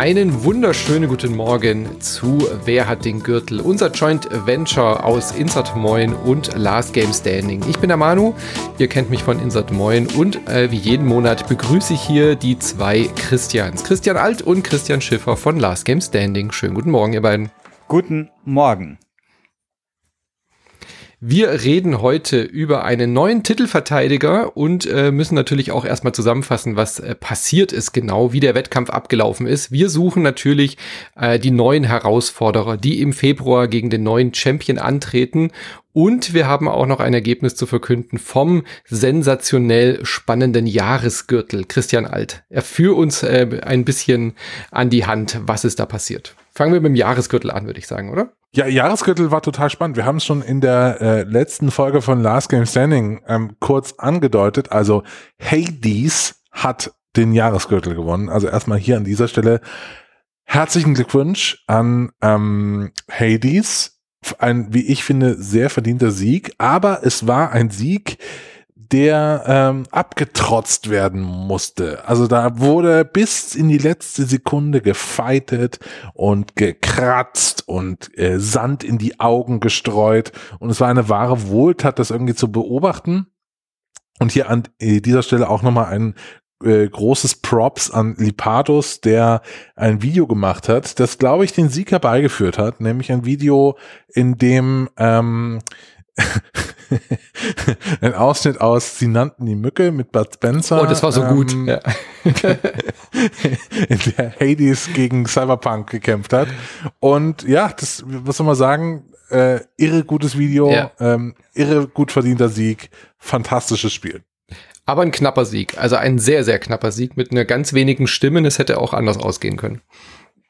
Einen wunderschönen guten Morgen zu Wer hat den Gürtel? Unser Joint Venture aus Insert Moin und Last Game Standing. Ich bin der Manu, ihr kennt mich von Insert Moin und äh, wie jeden Monat begrüße ich hier die zwei Christians. Christian Alt und Christian Schiffer von Last Game Standing. Schönen guten Morgen, ihr beiden. Guten Morgen. Wir reden heute über einen neuen Titelverteidiger und äh, müssen natürlich auch erstmal zusammenfassen, was äh, passiert ist genau, wie der Wettkampf abgelaufen ist. Wir suchen natürlich äh, die neuen Herausforderer, die im Februar gegen den neuen Champion antreten. Und wir haben auch noch ein Ergebnis zu verkünden vom sensationell spannenden Jahresgürtel. Christian Alt, er führt uns äh, ein bisschen an die Hand, was ist da passiert. Fangen wir mit dem Jahresgürtel an, würde ich sagen, oder? Ja, Jahresgürtel war total spannend. Wir haben es schon in der äh, letzten Folge von Last Game Standing ähm, kurz angedeutet. Also Hades hat den Jahresgürtel gewonnen. Also erstmal hier an dieser Stelle herzlichen Glückwunsch an ähm, Hades. Ein, wie ich finde, sehr verdienter Sieg. Aber es war ein Sieg, der ähm, abgetrotzt werden musste. Also da wurde bis in die letzte Sekunde gefeitet und gekratzt und äh, Sand in die Augen gestreut. Und es war eine wahre Wohltat, das irgendwie zu beobachten. Und hier an äh, dieser Stelle auch nochmal ein äh, großes Props an Lipados, der ein Video gemacht hat, das, glaube ich, den Sieg herbeigeführt hat, nämlich ein Video, in dem ähm, ein Ausschnitt aus Sie nannten die Mücke mit Bud Spencer. Oh, das war so ähm, gut. Ja. in der Hades gegen Cyberpunk gekämpft hat. Und ja, das, was soll man sagen, äh, irre gutes Video, ja. ähm, irre gut verdienter Sieg, fantastisches Spiel. Aber ein knapper Sieg, also ein sehr, sehr knapper Sieg mit einer ganz wenigen Stimmen. Es hätte auch anders ausgehen können.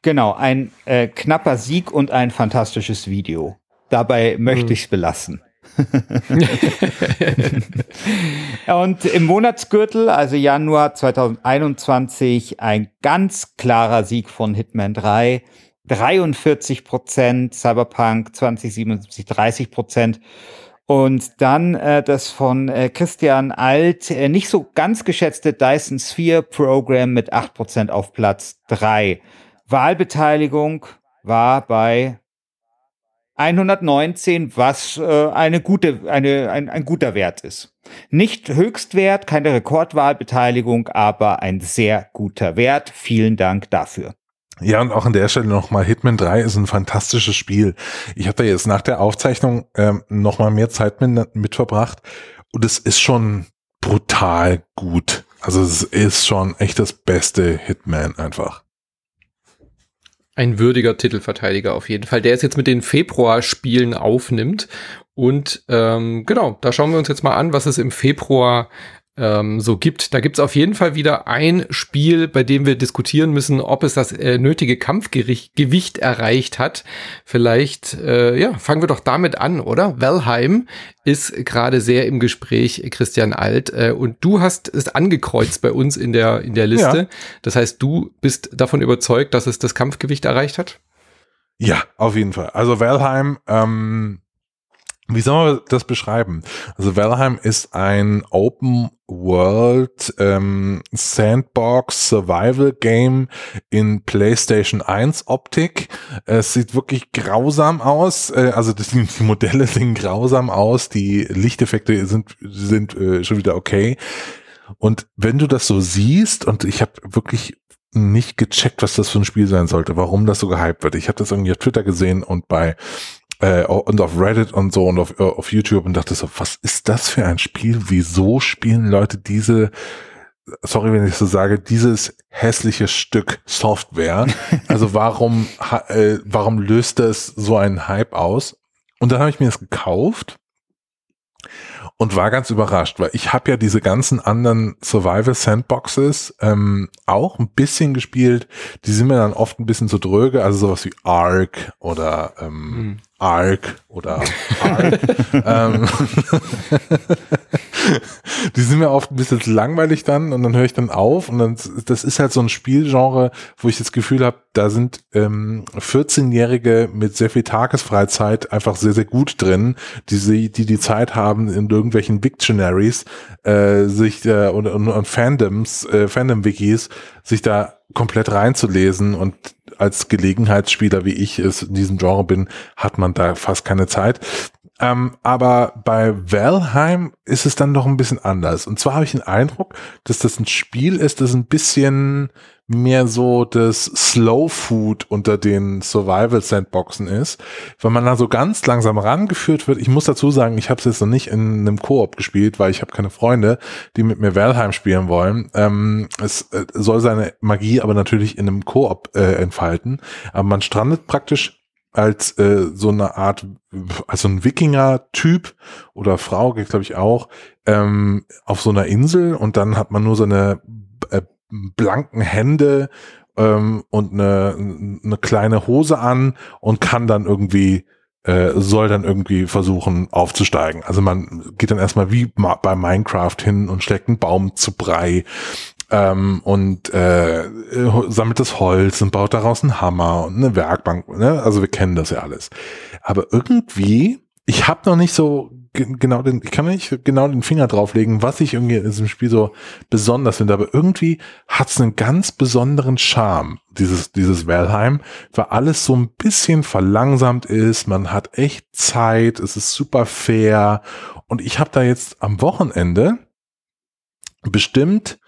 Genau, ein äh, knapper Sieg und ein fantastisches Video. Dabei möchte hm. ich es belassen. und im Monatsgürtel, also Januar 2021, ein ganz klarer Sieg von Hitman 3. 43 Prozent, Cyberpunk 2077 30 Prozent. Und dann äh, das von äh, Christian Alt, äh, nicht so ganz geschätzte Dyson Sphere Program mit 8% auf Platz 3. Wahlbeteiligung war bei 119, was äh, eine gute, eine, ein, ein guter Wert ist. Nicht Höchstwert, keine Rekordwahlbeteiligung, aber ein sehr guter Wert. Vielen Dank dafür. Ja, und auch an der Stelle nochmal, Hitman 3 ist ein fantastisches Spiel. Ich habe da jetzt nach der Aufzeichnung ähm, nochmal mehr Zeit mit, mit verbracht und es ist schon brutal gut. Also es ist schon echt das beste Hitman einfach ein würdiger Titelverteidiger auf jeden Fall, der es jetzt mit den Februarspielen aufnimmt. Und ähm, genau, da schauen wir uns jetzt mal an, was es im Februar ähm, so gibt. Da gibt es auf jeden Fall wieder ein Spiel, bei dem wir diskutieren müssen, ob es das äh, nötige Kampfgewicht erreicht hat. Vielleicht, äh, ja, fangen wir doch damit an, oder? Valheim ist gerade sehr im Gespräch, Christian Alt, äh, und du hast es angekreuzt bei uns in der, in der Liste. Ja. Das heißt, du bist davon überzeugt, dass es das Kampfgewicht erreicht hat? Ja, auf jeden Fall. Also Valheim, ähm, wie soll man das beschreiben? Also Valheim ist ein Open World ähm, Sandbox Survival Game in PlayStation 1 Optik. Es sieht wirklich grausam aus. Äh, also das, die Modelle sehen grausam aus. Die Lichteffekte sind, sind äh, schon wieder okay. Und wenn du das so siehst, und ich habe wirklich nicht gecheckt, was das für ein Spiel sein sollte, warum das so gehypt wird. Ich habe das irgendwie auf Twitter gesehen und bei äh, und auf Reddit und so und auf, äh, auf YouTube und dachte so, was ist das für ein Spiel? Wieso spielen Leute diese, sorry, wenn ich so sage, dieses hässliche Stück Software? Also warum, äh, warum löst das so einen Hype aus? Und dann habe ich mir das gekauft und war ganz überrascht, weil ich habe ja diese ganzen anderen Survival Sandboxes ähm, auch ein bisschen gespielt. Die sind mir dann oft ein bisschen zu dröge, also sowas wie Ark oder ähm, mhm. Ark oder Ark. ähm, die sind mir oft ein bisschen langweilig dann und dann höre ich dann auf und dann das ist halt so ein Spielgenre, wo ich das Gefühl habe, da sind ähm, 14-Jährige mit sehr viel Tagesfreizeit einfach sehr sehr gut drin, die sie, die die Zeit haben in irgendwelchen Dictionaries äh, sich äh, und, und, und Fandoms, äh, Fandom-Wikis sich da komplett reinzulesen und als Gelegenheitsspieler, wie ich es in diesem Genre bin, hat man da fast keine Zeit. Ähm, aber bei Valheim ist es dann doch ein bisschen anders. Und zwar habe ich den Eindruck, dass das ein Spiel ist, das ein bisschen mehr so das Slow Food unter den Survival Sandboxen ist, weil man da so ganz langsam rangeführt wird. Ich muss dazu sagen, ich habe es jetzt noch nicht in einem Koop gespielt, weil ich habe keine Freunde, die mit mir Valheim spielen wollen. Ähm, es äh, soll seine Magie aber natürlich in einem Koop äh, entfalten. Aber man strandet praktisch als äh, so eine Art, also ein Wikinger-Typ oder Frau, glaube ich auch, ähm, auf so einer Insel und dann hat man nur so eine äh, blanken Hände ähm, und eine, eine kleine Hose an und kann dann irgendwie äh, soll dann irgendwie versuchen aufzusteigen. Also man geht dann erstmal wie bei Minecraft hin und schlägt einen Baum zu Brei ähm, und äh, sammelt das Holz und baut daraus einen Hammer und eine Werkbank. Ne? Also wir kennen das ja alles. Aber irgendwie, ich habe noch nicht so genau den, ich kann nicht genau den Finger drauflegen, was ich irgendwie in diesem Spiel so besonders finde, aber irgendwie hat es einen ganz besonderen Charme, dieses, dieses Valheim, weil alles so ein bisschen verlangsamt ist, man hat echt Zeit, es ist super fair und ich habe da jetzt am Wochenende bestimmt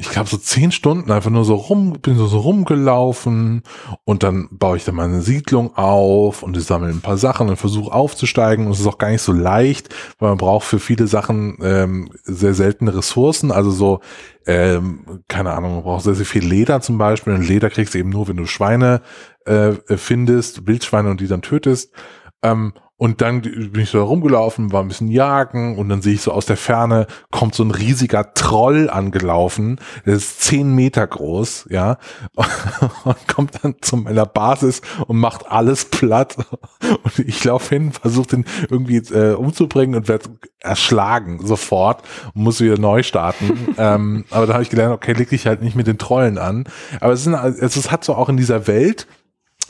ich glaube so zehn Stunden einfach nur so rum, bin so, so rumgelaufen und dann baue ich dann meine Siedlung auf und ich sammle ein paar Sachen und versuche aufzusteigen und es ist auch gar nicht so leicht, weil man braucht für viele Sachen ähm, sehr seltene Ressourcen, also so ähm, keine Ahnung, man braucht sehr, sehr viel Leder zum Beispiel. Und Leder kriegst du eben nur, wenn du Schweine äh, findest, Wildschweine und die dann tötest ähm, und dann bin ich so rumgelaufen, war ein bisschen jagen und dann sehe ich so aus der Ferne kommt so ein riesiger Troll angelaufen, der ist zehn Meter groß, ja, und kommt dann zu meiner Basis und macht alles platt. Und ich laufe hin, versuche den irgendwie äh, umzubringen und werde erschlagen sofort und muss wieder neu starten. ähm, aber da habe ich gelernt, okay, leg dich halt nicht mit den Trollen an. Aber es, ist, es hat so auch in dieser Welt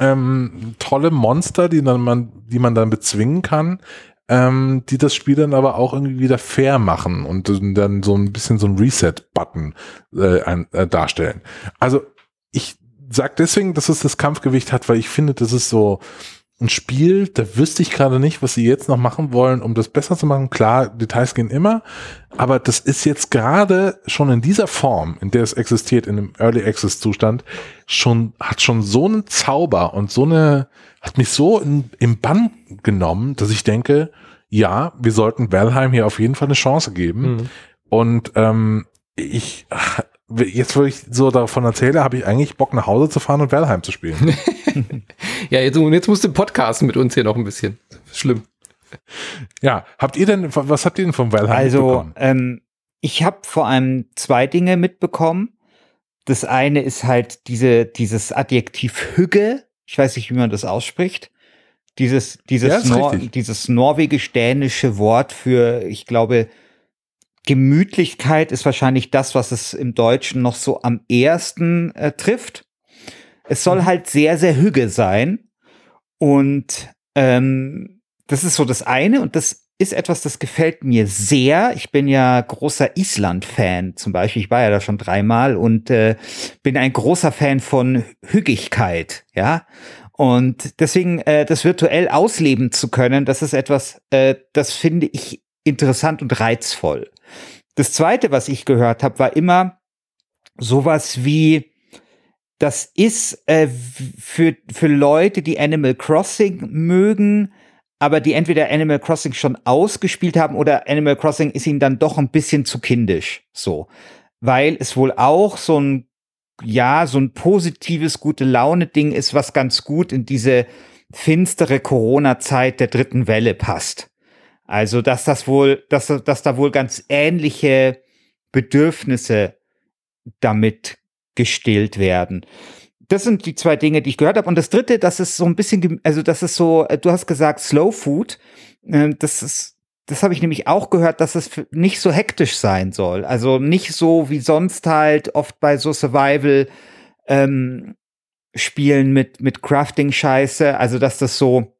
ähm, tolle Monster, die, dann man, die man dann bezwingen kann, ähm, die das Spiel dann aber auch irgendwie wieder fair machen und dann so ein bisschen so ein Reset-Button äh, äh, darstellen. Also ich sag deswegen, dass es das Kampfgewicht hat, weil ich finde, das ist so ein Spiel, da wüsste ich gerade nicht, was sie jetzt noch machen wollen, um das besser zu machen. Klar, Details gehen immer, aber das ist jetzt gerade schon in dieser Form, in der es existiert, in einem Early Access Zustand, schon, hat schon so einen Zauber und so eine, hat mich so in, im Bann genommen, dass ich denke, ja, wir sollten Valheim hier auf jeden Fall eine Chance geben. Mhm. Und ähm, ich jetzt, wo ich so davon erzähle, habe ich eigentlich Bock nach Hause zu fahren und Valheim zu spielen. ja, jetzt, jetzt musst du podcasten mit uns hier noch ein bisschen. Schlimm. Ja, habt ihr denn, was habt ihr denn vom Valheim also, mitbekommen? Also, ähm, ich habe vor allem zwei Dinge mitbekommen. Das eine ist halt diese, dieses Adjektiv Hügge. Ich weiß nicht, wie man das ausspricht. Dieses, dieses, ja, Nor dieses norwegisch-dänische Wort für, ich glaube, Gemütlichkeit ist wahrscheinlich das, was es im Deutschen noch so am ersten äh, trifft. Es soll mhm. halt sehr, sehr hügge sein. Und ähm, das ist so das eine. Und das ist etwas, das gefällt mir sehr. Ich bin ja großer Island-Fan zum Beispiel. Ich war ja da schon dreimal und äh, bin ein großer Fan von Hüggigkeit, ja. Und deswegen äh, das virtuell ausleben zu können, das ist etwas, äh, das finde ich interessant und reizvoll. Das zweite, was ich gehört habe, war immer sowas wie, das ist äh, für, für Leute, die Animal Crossing mögen, aber die entweder Animal Crossing schon ausgespielt haben oder Animal Crossing ist ihnen dann doch ein bisschen zu kindisch. So. Weil es wohl auch so ein, ja, so ein positives, gute Laune-Ding ist, was ganz gut in diese finstere Corona-Zeit der dritten Welle passt. Also, dass das wohl, dass, dass da wohl ganz ähnliche Bedürfnisse damit gestillt werden. das sind die zwei Dinge, die ich gehört habe. Und das dritte, das ist so ein bisschen, also das ist so, äh, du hast gesagt Slow Food. Äh, das ist, das habe ich nämlich auch gehört, dass es nicht so hektisch sein soll. Also nicht so wie sonst halt oft bei so Survival ähm, Spielen mit mit Crafting Scheiße. Also dass das so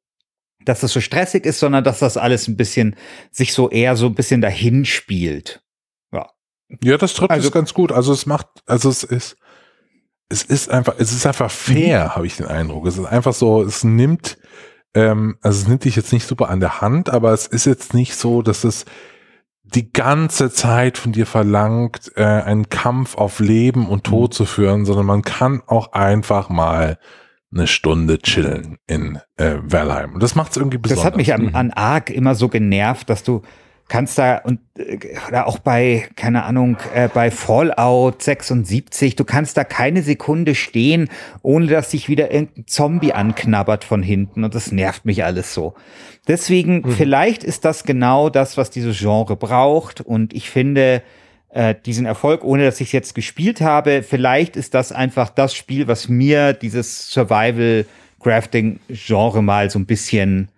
dass das so stressig ist, sondern dass das alles ein bisschen sich so eher so ein bisschen dahin spielt. Ja. Ja, das trifft also, es ganz gut. Also es macht, also es ist es ist einfach, es ist einfach fair, mhm. habe ich den Eindruck. Es ist einfach so, es nimmt, ähm, also es nimmt dich jetzt nicht super an der Hand, aber es ist jetzt nicht so, dass es die ganze Zeit von dir verlangt, äh, einen Kampf auf Leben und Tod mhm. zu führen, sondern man kann auch einfach mal eine Stunde chillen in äh, Valheim. Und das macht es irgendwie besonders. Das hat mich an, mhm. an Ark immer so genervt, dass du kannst da und äh, oder auch bei keine Ahnung äh, bei Fallout 76 du kannst da keine Sekunde stehen ohne dass sich wieder irgendein Zombie anknabbert von hinten und das nervt mich alles so deswegen mhm. vielleicht ist das genau das was dieses Genre braucht und ich finde äh, diesen Erfolg ohne dass ich es jetzt gespielt habe vielleicht ist das einfach das Spiel was mir dieses Survival Crafting Genre mal so ein bisschen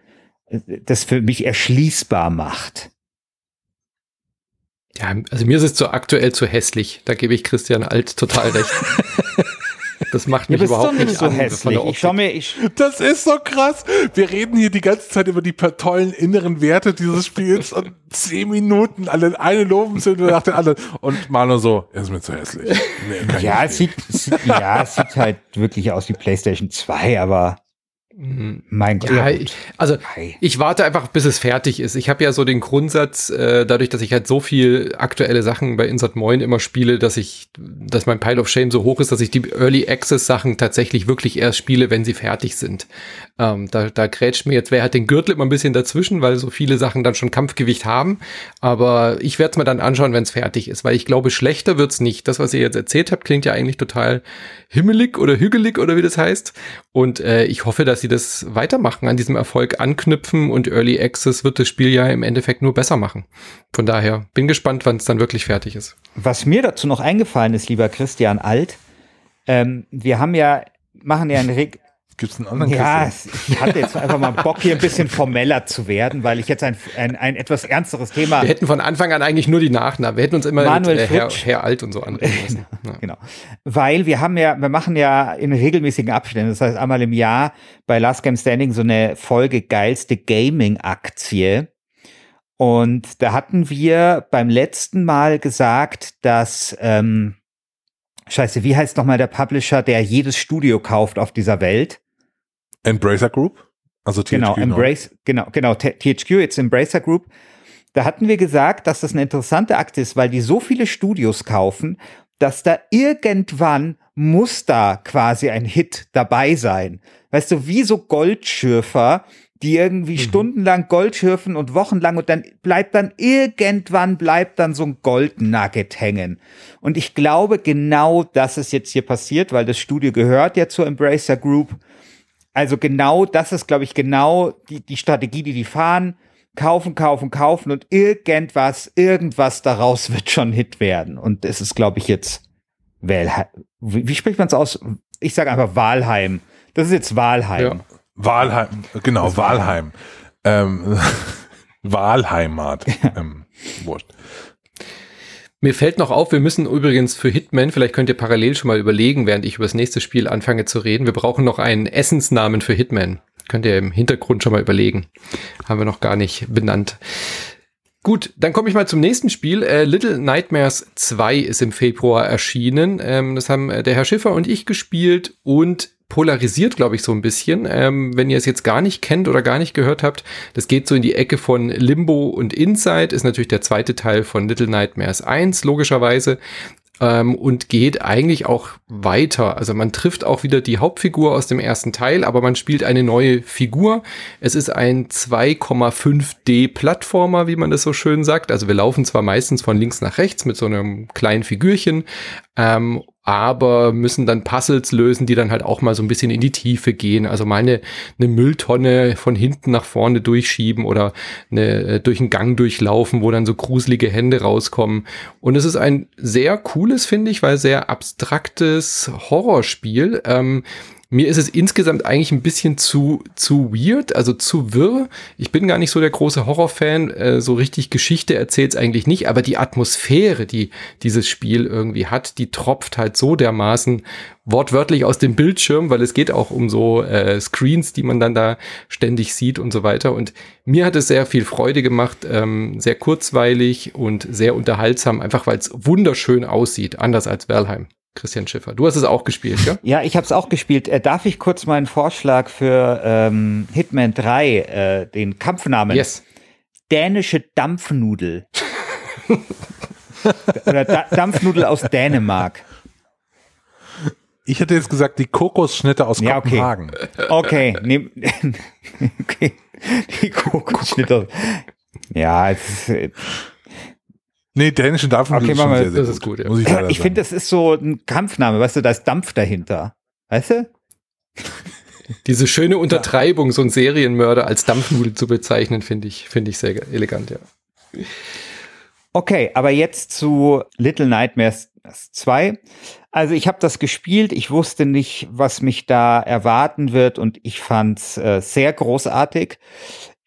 äh, das für mich erschließbar macht. Ja, also mir ist es zu aktuell zu hässlich. Da gebe ich Christian Alt total recht. Das macht mich ja, überhaupt nicht so an, hässlich. Ich schau mir, ich das ist so krass. Wir reden hier die ganze Zeit über die tollen inneren Werte dieses Spiels und zehn Minuten alle eine loben sind und nach den anderen und Manu so, ist mir zu hässlich. Nee, ja, es sieht, ja, es sieht halt wirklich aus wie PlayStation 2, aber. Mein Gott. Ja, also ich warte einfach, bis es fertig ist. Ich habe ja so den Grundsatz, äh, dadurch, dass ich halt so viel aktuelle Sachen bei Insert Moin immer spiele, dass ich, dass mein Pile of Shame so hoch ist, dass ich die Early Access Sachen tatsächlich wirklich erst spiele, wenn sie fertig sind. Ähm, da, da grätscht mir jetzt, wer hat den Gürtel immer ein bisschen dazwischen, weil so viele Sachen dann schon Kampfgewicht haben. Aber ich werde es mir dann anschauen, wenn es fertig ist, weil ich glaube, schlechter wird's nicht. Das, was ihr jetzt erzählt habt, klingt ja eigentlich total himmelig oder hügelig oder wie das heißt. Und äh, ich hoffe, dass sie das weitermachen, an diesem Erfolg anknüpfen und Early Access wird das Spiel ja im Endeffekt nur besser machen. Von daher bin gespannt, wann es dann wirklich fertig ist. Was mir dazu noch eingefallen ist, lieber Christian Alt, ähm, wir haben ja, machen ja einen, Gibt es einen anderen Ja, ich hatte jetzt einfach mal Bock, hier ein bisschen formeller zu werden, weil ich jetzt ein, ein, ein etwas ernsteres Thema. Wir hätten von Anfang an eigentlich nur die Nachnamen. Wir hätten uns immer Manuel mit, äh, Herr, Herr, Alt und so anreden müssen. Ja. Genau. Weil wir haben ja, wir machen ja in regelmäßigen Abständen, das heißt einmal im Jahr bei Last Game Standing so eine Folge geilste Gaming-Aktie. Und da hatten wir beim letzten Mal gesagt, dass ähm, Scheiße, wie heißt nochmal der Publisher, der jedes Studio kauft auf dieser Welt? Embracer Group? Also THQ. Genau, Embrace, genau, genau, THQ, jetzt Embracer Group. Da hatten wir gesagt, dass das eine interessante Aktie ist, weil die so viele Studios kaufen, dass da irgendwann muss da quasi ein Hit dabei sein. Weißt du, wie so Goldschürfer, die irgendwie mhm. stundenlang Gold schürfen und wochenlang und dann bleibt dann irgendwann bleibt dann so ein Goldnugget hängen. Und ich glaube genau, das ist jetzt hier passiert, weil das Studio gehört ja zur Embracer Group also genau, das ist, glaube ich, genau die, die Strategie, die die fahren. Kaufen, kaufen, kaufen und irgendwas, irgendwas daraus wird schon Hit werden. Und es ist, glaube ich, jetzt Wahlheim. Wie, wie spricht man es aus? Ich sage einfach Wahlheim. Das ist jetzt Wahlheim. Ja. Wahlheim, genau, Wahlheim. Ähm, Wahlheimat. ähm, wurscht. Mir fällt noch auf, wir müssen übrigens für Hitman, vielleicht könnt ihr parallel schon mal überlegen, während ich über das nächste Spiel anfange zu reden, wir brauchen noch einen Essensnamen für Hitman. Könnt ihr im Hintergrund schon mal überlegen. Haben wir noch gar nicht benannt. Gut, dann komme ich mal zum nächsten Spiel. Äh, Little Nightmares 2 ist im Februar erschienen. Ähm, das haben äh, der Herr Schiffer und ich gespielt und polarisiert, glaube ich, so ein bisschen. Ähm, wenn ihr es jetzt gar nicht kennt oder gar nicht gehört habt, das geht so in die Ecke von Limbo und Inside, ist natürlich der zweite Teil von Little Nightmares 1, logischerweise ähm, und geht eigentlich auch weiter. Also man trifft auch wieder die Hauptfigur aus dem ersten Teil, aber man spielt eine neue Figur. Es ist ein 2,5D Plattformer, wie man das so schön sagt. Also wir laufen zwar meistens von links nach rechts mit so einem kleinen Figürchen ähm, aber müssen dann Puzzles lösen, die dann halt auch mal so ein bisschen in die Tiefe gehen. Also mal eine, eine Mülltonne von hinten nach vorne durchschieben oder eine, äh, durch einen Gang durchlaufen, wo dann so gruselige Hände rauskommen. Und es ist ein sehr cooles, finde ich, weil sehr abstraktes Horrorspiel. Ähm, mir ist es insgesamt eigentlich ein bisschen zu, zu weird, also zu wirr. Ich bin gar nicht so der große Horrorfan. Äh, so richtig Geschichte erzählt es eigentlich nicht, aber die Atmosphäre, die dieses Spiel irgendwie hat, die tropft halt so dermaßen wortwörtlich aus dem Bildschirm, weil es geht auch um so äh, Screens, die man dann da ständig sieht und so weiter. Und mir hat es sehr viel Freude gemacht, ähm, sehr kurzweilig und sehr unterhaltsam, einfach weil es wunderschön aussieht, anders als Valheim. Christian Schiffer. Du hast es auch gespielt, ja? Ja, ich habe es auch gespielt. Äh, darf ich kurz meinen Vorschlag für ähm, Hitman 3, äh, den Kampfnamen? Yes. Dänische Dampfnudel. Oder da Dampfnudel aus Dänemark. Ich hätte jetzt gesagt, die Kokosschnitte aus Ja, okay. Kopenhagen. Okay, nehm, okay. Die Kokosschnitte. Ja, es ist, äh, Nee, dänischen Dampfnudel Okay, ist schon sehr, sehr das gut. ist gut, ja. Muss ich leider ich finde, das ist so ein Kampfname, weißt du, da ist Dampf dahinter. Weißt du? Diese schöne Untertreibung, so einen Serienmörder als Dampfnudel zu bezeichnen, finde ich, finde ich sehr elegant, ja. Okay, aber jetzt zu Little Nightmares 2. Also ich habe das gespielt, ich wusste nicht, was mich da erwarten wird und ich fand's äh, sehr großartig.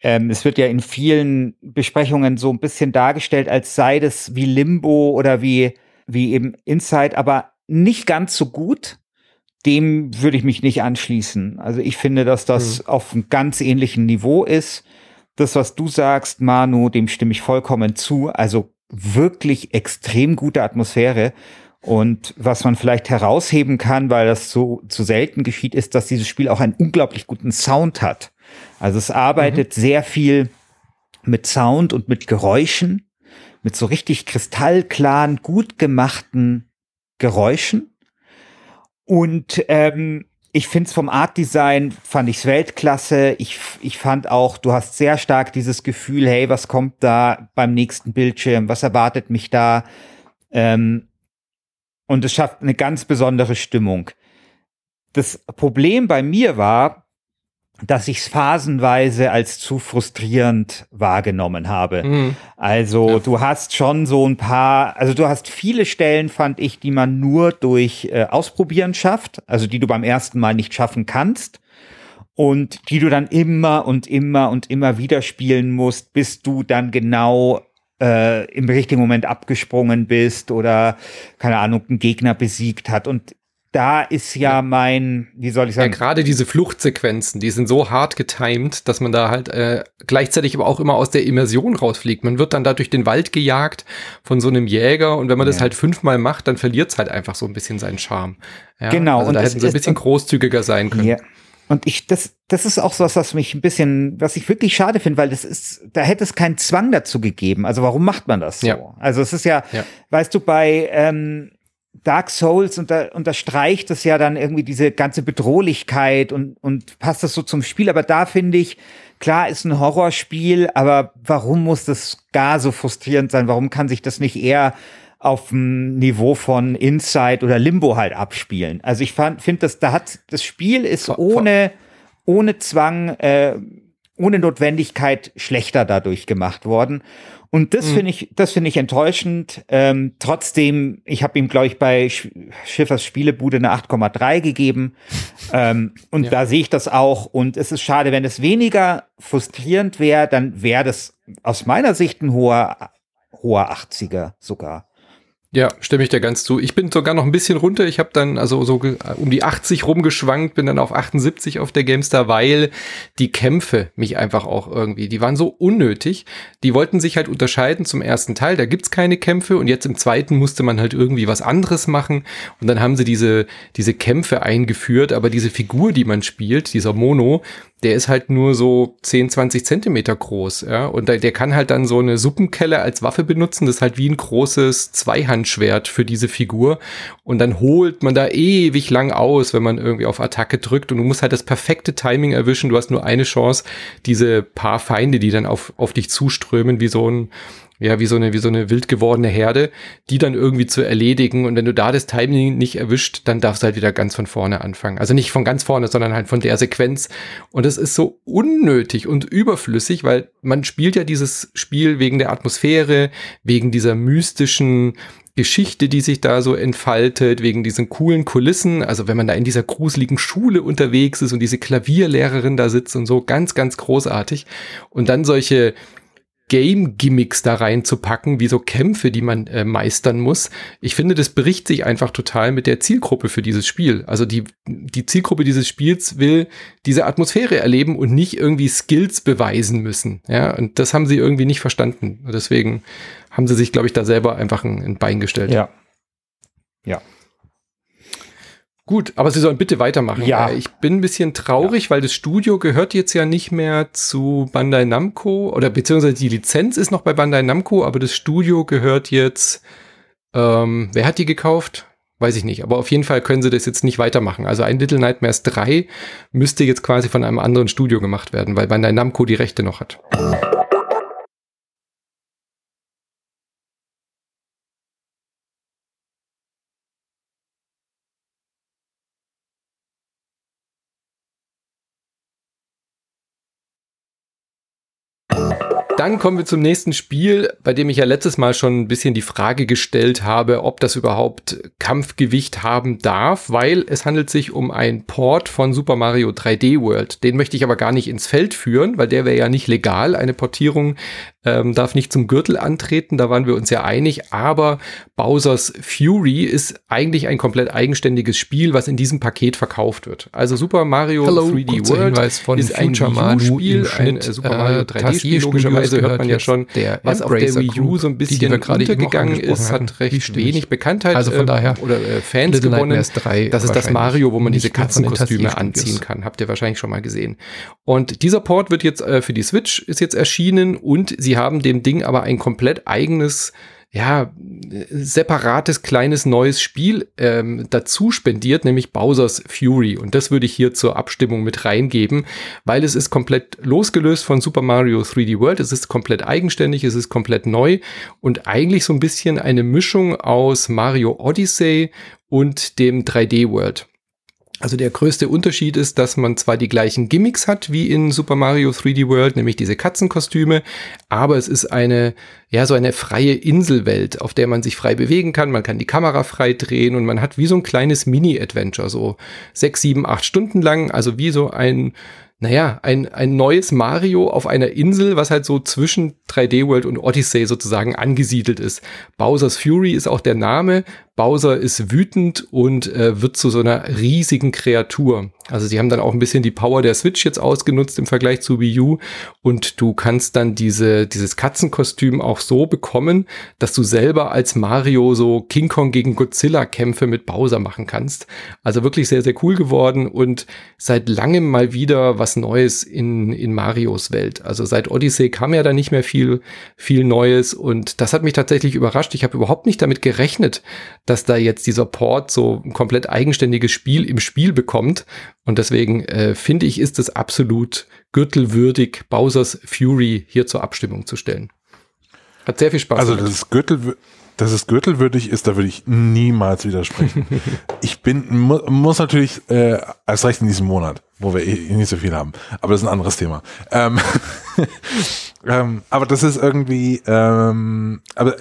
Ähm, es wird ja in vielen Besprechungen so ein bisschen dargestellt, als sei das wie Limbo oder wie, wie eben Inside, aber nicht ganz so gut. Dem würde ich mich nicht anschließen. Also ich finde, dass das auf einem ganz ähnlichen Niveau ist. Das, was du sagst, Manu, dem stimme ich vollkommen zu. Also wirklich extrem gute Atmosphäre. Und was man vielleicht herausheben kann, weil das so zu selten geschieht, ist, dass dieses Spiel auch einen unglaublich guten Sound hat. Also es arbeitet sehr viel mit Sound und mit Geräuschen, mit so richtig kristallklaren, gut gemachten Geräuschen. Und ähm, ich finde es vom Art Design, fand ich's Weltklasse. Ich, ich fand auch, du hast sehr stark dieses Gefühl, hey, was kommt da beim nächsten Bildschirm? Was erwartet mich da? Ähm, und es schafft eine ganz besondere Stimmung. Das Problem bei mir war, dass ich es phasenweise als zu frustrierend wahrgenommen habe. Mhm. Also Ja. du hast schon so ein paar, also du hast viele Stellen, fand ich, die man nur durch äh, Ausprobieren schafft, also die du beim ersten Mal nicht schaffen kannst und die du dann immer und immer und immer wieder spielen musst, bis du dann genau äh, im richtigen Moment abgesprungen bist oder keine Ahnung, einen Gegner besiegt hat und da ist ja mein, wie soll ich Ja, sagen, gerade diese Fluchtsequenzen, die sind so hart getimed, dass man da halt äh, gleichzeitig aber auch immer aus der Immersion rausfliegt. Man wird dann da durch den Wald gejagt von so einem Jäger und wenn man das Ja. halt fünfmal macht, dann verliert es halt einfach so ein bisschen seinen Charme. Ja, Genau, Also und da hätten sie ein bisschen großzügiger sein können. Ja. Und ich, das, das ist auch so was, was mich ein bisschen, was ich wirklich schade finde, weil das ist, da hätte es keinen Zwang dazu gegeben. Also warum macht man das so? Ja. Also es ist ja, Ja. weißt du, bei ähm, Dark Souls unter, unterstreicht es ja dann irgendwie diese ganze Bedrohlichkeit und, und passt das so zum Spiel. Aber da finde ich, klar ist ein Horrorspiel, aber warum muss das gar so frustrierend sein? Warum kann sich das nicht eher auf dem Niveau von Inside oder Limbo halt abspielen? Also ich fand, finde das, da hat das Spiel ist ohne, ohne Zwang, äh, ohne Notwendigkeit schlechter dadurch gemacht worden. Und das Mhm. finde ich, das finde ich enttäuschend. Ähm, trotzdem, ich habe ihm, glaube ich, bei Sch Schiffers Spielebude eine 8,3 gegeben. ähm, und Ja. da sehe ich das auch. Und es ist schade, wenn es weniger frustrierend wäre, dann wäre das aus meiner Sicht ein hoher, hoher 80er sogar. Ja, stimme ich dir ganz zu. Ich bin sogar noch ein bisschen runter. Ich habe dann also so um die 80 rumgeschwankt, bin dann auf 78 auf der Gamestar, weil die Kämpfe mich einfach auch irgendwie, die waren so unnötig. Die wollten sich halt unterscheiden zum ersten Teil, da gibt's keine Kämpfe und jetzt im zweiten musste man halt irgendwie was anderes machen und dann haben sie diese diese Kämpfe eingeführt, aber diese Figur, die man spielt, dieser Mono, der ist halt nur so 10, 20 Zentimeter groß, ja, und der, der kann halt dann so eine Suppenkelle als Waffe benutzen, das ist halt wie ein großes Zweihandschwert für diese Figur und dann holt man da ewig lang aus, wenn man irgendwie auf Attacke drückt und du musst halt das perfekte Timing erwischen, du hast nur eine Chance, diese paar Feinde, die dann auf, auf dich zuströmen, wie so ein ja, wie so eine, wie so eine wild gewordene Herde, die dann irgendwie zu erledigen. Und wenn du da das Timing nicht erwischt, dann darfst du halt wieder ganz von vorne anfangen. Also nicht von ganz vorne, sondern halt von der Sequenz. Und das ist so unnötig und überflüssig, weil man spielt ja dieses Spiel wegen der Atmosphäre, wegen dieser mystischen Geschichte, die sich da so entfaltet, wegen diesen coolen Kulissen. Also wenn man da in dieser gruseligen Schule unterwegs ist und diese Klavierlehrerin da sitzt und so, ganz, ganz großartig. Und dann solche Game-Gimmicks da reinzupacken, wie so Kämpfe, die man äh, meistern muss. Ich finde, das bricht sich einfach total mit der Zielgruppe für dieses Spiel. Also die, die Zielgruppe dieses Spiels will diese Atmosphäre erleben und nicht irgendwie Skills beweisen müssen. Ja, und das haben sie irgendwie nicht verstanden. Deswegen haben sie sich, glaube ich, da selber einfach ein, ein Bein gestellt. Ja. Ja. Gut, aber Sie sollen bitte weitermachen. Ja. Äh, Ich bin ein bisschen traurig, weil das Studio gehört jetzt ja nicht mehr zu Bandai Namco oder beziehungsweise die Lizenz ist noch bei Bandai Namco, aber das Studio gehört jetzt, ähm, wer hat die gekauft? Weiß ich nicht, aber auf jeden Fall können sie das jetzt nicht weitermachen. Also ein Little Nightmares 3 müsste jetzt quasi von einem anderen Studio gemacht werden, weil Bandai Namco die Rechte noch hat. Dann kommen wir zum nächsten Spiel, bei dem ich ja letztes Mal schon ein bisschen die Frage gestellt habe, ob das überhaupt Kampfgewicht haben darf, weil es handelt sich um ein Port von Super Mario 3D World. Den möchte ich aber gar nicht ins Feld führen, weil der wäre ja nicht legal. Eine Portierung ähm, darf nicht zum Gürtel antreten, da waren wir uns ja einig, aber Bowser's Fury ist eigentlich ein komplett eigenständiges Spiel, was in diesem Paket verkauft wird. Also Super Mario Hallo, 3D kurzer World Hinweis von ist ein im ein äh, Super Mario äh, 3D-Spiel. Tarsier Logischerweise Studios hört man ja schon, der was auf der Embracer Wii U so ein die, die bisschen wir gerade eben auch untergegangen angesprochen ist, hatten. hat recht Stimmt. wenig Bekanntheit Also von äh, daher, oder äh, Fans Little gewonnen. Nightmares 3 Das ist das Mario, wo man diese Katzenkostüme anziehen kann. Habt ihr wahrscheinlich schon mal gesehen. Und dieser Port wird jetzt äh, für die Switch ist jetzt erschienen und sie haben dem Ding aber ein komplett eigenes ja, separates kleines neues Spiel ähm, dazu spendiert, nämlich Bowser's Fury. Und das würde ich hier zur Abstimmung mit reingeben, weil es ist komplett losgelöst von Super Mario 3D World. Es ist komplett eigenständig, es ist komplett neu und eigentlich so ein bisschen eine Mischung aus Mario Odyssey und dem 3D World. Also der größte Unterschied ist, dass man zwar die gleichen Gimmicks hat wie in Super Mario 3D World, nämlich diese Katzenkostüme, aber es ist eine, ja, so eine freie Inselwelt, auf der man sich frei bewegen kann, man kann die Kamera frei drehen und man hat wie so ein kleines Mini-Adventure, so sechs, sieben, acht Stunden lang, also wie so ein, naja, ein, ein neues Mario auf einer Insel, was halt so zwischen 3D World und Odyssey sozusagen angesiedelt ist. Bowser's Fury ist auch der Name. Bowser ist wütend und äh, wird zu so einer riesigen Kreatur. Also sie haben dann auch ein bisschen die Power der Switch jetzt ausgenutzt im Vergleich zu Wii U und du kannst dann diese, dieses Katzenkostüm auch so bekommen, dass du selber als Mario so King Kong gegen Godzilla Kämpfe mit Bowser machen kannst. Also wirklich sehr, sehr cool geworden und seit langem mal wieder was Neues in, in Marios Welt. Also seit Odyssey kam ja da nicht mehr viel, viel Neues und das hat mich tatsächlich überrascht. Ich habe überhaupt nicht damit gerechnet, dass da jetzt dieser Port so ein komplett eigenständiges Spiel im Spiel bekommt. Und deswegen äh, finde ich, ist es absolut gürtelwürdig, Bowser's Fury hier zur Abstimmung zu stellen. Hat sehr viel Spaß Also, dass es, Gürtel, dass es gürtelwürdig ist, da würde ich niemals widersprechen. ich bin, mu muss natürlich, äh, als recht in diesem Monat, wo wir eh nicht so viel haben, aber das ist ein anderes Thema. Ähm, ähm, aber das ist irgendwie, ähm, aber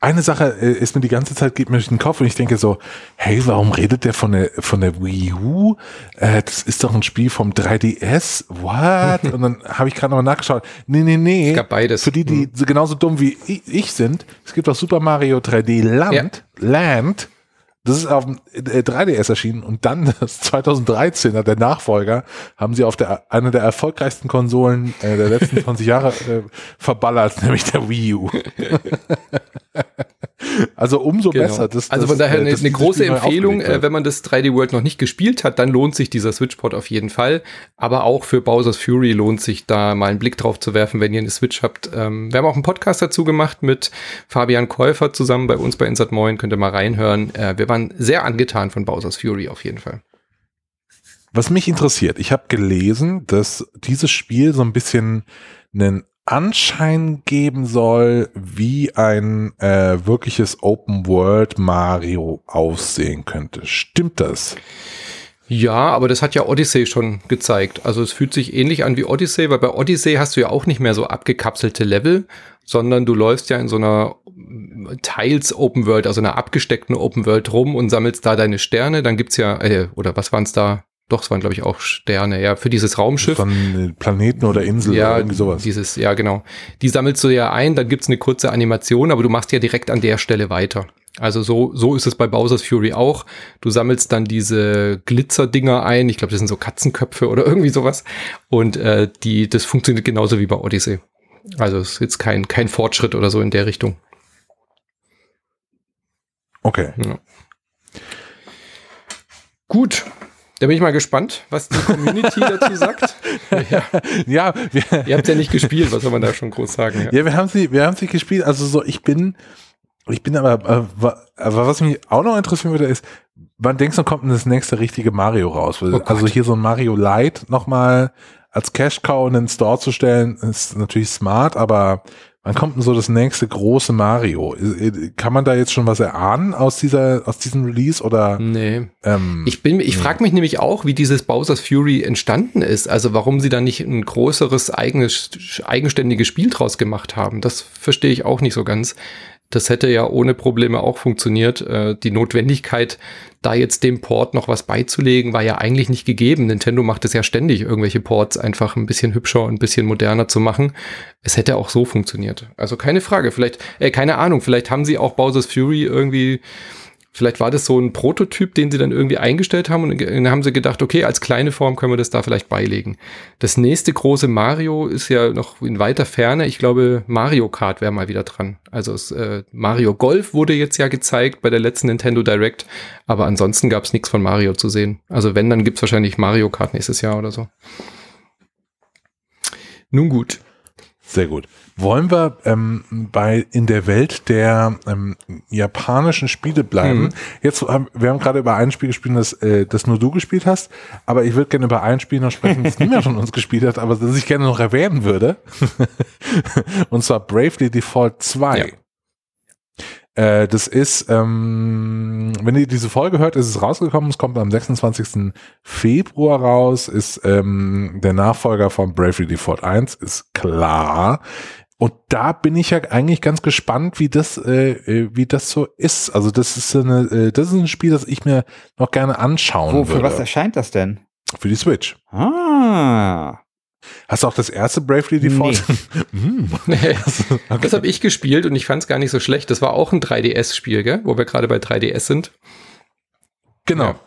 eine Sache äh, ist mir die ganze Zeit geht mir durch den Kopf und ich denke so, hey, warum redet der von der von der Wii U? Äh, das ist doch ein Spiel vom 3DS. What? und dann habe ich gerade noch mal nachgeschaut. Nee, nee, nee. Es gab beides. Für die, die so genauso dumm wie ich, sind, es gibt auch Super Mario 3D Land, Land. Das ist auf dem äh, 3DS erschienen und dann das 2013er, der Nachfolger, haben sie auf der einer der erfolgreichsten Konsolen äh, der letzten 20 Jahre äh, verballert, nämlich der Wii U. also umso Genau. besser. Das, also von daher äh, eine, große Empfehlung, äh, wenn man das 3D World noch nicht gespielt hat, dann lohnt sich dieser Switch-Port auf jeden Fall. Aber auch für Bowser's Fury lohnt sich da mal einen Blick drauf zu werfen, wenn ihr eine Switch habt. Ähm, wir haben auch einen Podcast dazu gemacht mit Fabian Käufer zusammen bei uns bei Insert Moin, könnt ihr mal reinhören. Äh, wir waren sehr angetan von Bowser's Fury auf jeden Fall. Was mich interessiert, ich habe gelesen, dass dieses Spiel so ein bisschen einen Anschein geben soll, wie ein äh, wirkliches Open World Mario aussehen könnte. Stimmt das? Ja, aber das hat ja Odyssey schon gezeigt. Also es fühlt sich ähnlich an wie Odyssey, weil bei Odyssey hast du ja auch nicht mehr so abgekapselte Level, sondern du läufst ja in so einer teils Open World, also einer abgesteckten Open World rum und sammelst da deine Sterne. Dann gibt's ja, äh, oder was waren es da? Doch, es waren, glaube ich, auch Sterne, ja, für dieses Raumschiff. Von Planeten oder Inseln ja, oder irgendwie sowas. Dieses, ja, genau. Die sammelst du ja ein, dann gibt's eine kurze Animation, aber du machst ja direkt an der Stelle weiter. Also so, so ist es bei Bowser's Fury auch. Du sammelst dann diese Glitzerdinger ein. Ich glaube, das sind so Katzenköpfe oder irgendwie sowas. Und äh, die, das funktioniert genauso wie bei Odyssey. Also es ist jetzt kein, kein Fortschritt oder so in der Richtung. Okay. Ja. Gut. Da bin ich mal gespannt, was die Community dazu sagt. Ja, ja wir, ihr habt ja nicht gespielt, was soll man da schon groß sagen? Ja, ja wir haben sie, wir haben sie gespielt. Also so, ich bin, ich bin aber, aber was mich auch noch interessieren würde, ist, wann denkst du, kommt denn das nächste richtige Mario raus? Oh also hier so ein Mario Light nochmal als Cash Cow in den Store zu stellen, ist natürlich smart, aber Wann kommt denn so das nächste große Mario? Kann man da jetzt schon was erahnen aus dieser, aus diesem Release oder? Nee. Ähm, ich bin, ich frage mich nämlich auch, wie dieses Bowser's Fury entstanden ist. Also warum sie da nicht ein größeres eigenes, eigenständiges Spiel draus gemacht haben. Das verstehe ich auch nicht so ganz. Das hätte ja ohne Probleme auch funktioniert. Äh, die Notwendigkeit, da jetzt dem Port noch was beizulegen, war ja eigentlich nicht gegeben. Nintendo macht es ja ständig, irgendwelche Ports einfach ein bisschen hübscher und ein bisschen moderner zu machen. Es hätte auch so funktioniert. Also keine Frage. Vielleicht, äh, keine Ahnung, vielleicht haben sie auch Bowser's Fury irgendwie Vielleicht war das so ein Prototyp, den sie dann irgendwie eingestellt haben und dann haben sie gedacht, okay, als kleine Form können wir das da vielleicht beilegen. Das nächste große Mario ist ja noch in weiter Ferne. Ich glaube, Mario Kart wäre mal wieder dran. Also es, äh, Mario Golf wurde jetzt ja gezeigt bei der letzten Nintendo Direct, aber ansonsten gab es nichts von Mario zu sehen. Also wenn, dann gibt es wahrscheinlich Mario Kart nächstes Jahr oder so. Nun gut. Sehr gut. Wollen wir ähm, bei in der Welt der ähm, japanischen Spiele bleiben? Mhm. Jetzt haben wir haben gerade über ein Spiel gespielt, das, äh, das nur du gespielt hast, aber ich würde gerne über ein Spiel noch sprechen, das niemand von uns gespielt hat, aber das ich gerne noch erwähnen würde. Und zwar Bravely Default 2. Ja. Äh, das ist, ähm, wenn ihr diese Folge hört, ist es rausgekommen. Es kommt am 26. Februar raus. Ist ähm, der Nachfolger von Bravely Default 1, ist klar. Und da bin ich ja eigentlich ganz gespannt, wie das, äh, äh, wie das so ist. Also das ist eine, äh, das ist ein Spiel, das ich mir noch gerne anschauen Wo, würde. Für was erscheint das denn? Für die Switch. Ah. Hast du auch das erste Bravely Default? Nee. okay. Das habe ich gespielt und ich fand es gar nicht so schlecht. Das war auch ein 3DS-Spiel, gell? Wo wir gerade bei 3DS sind. Genau. Ja.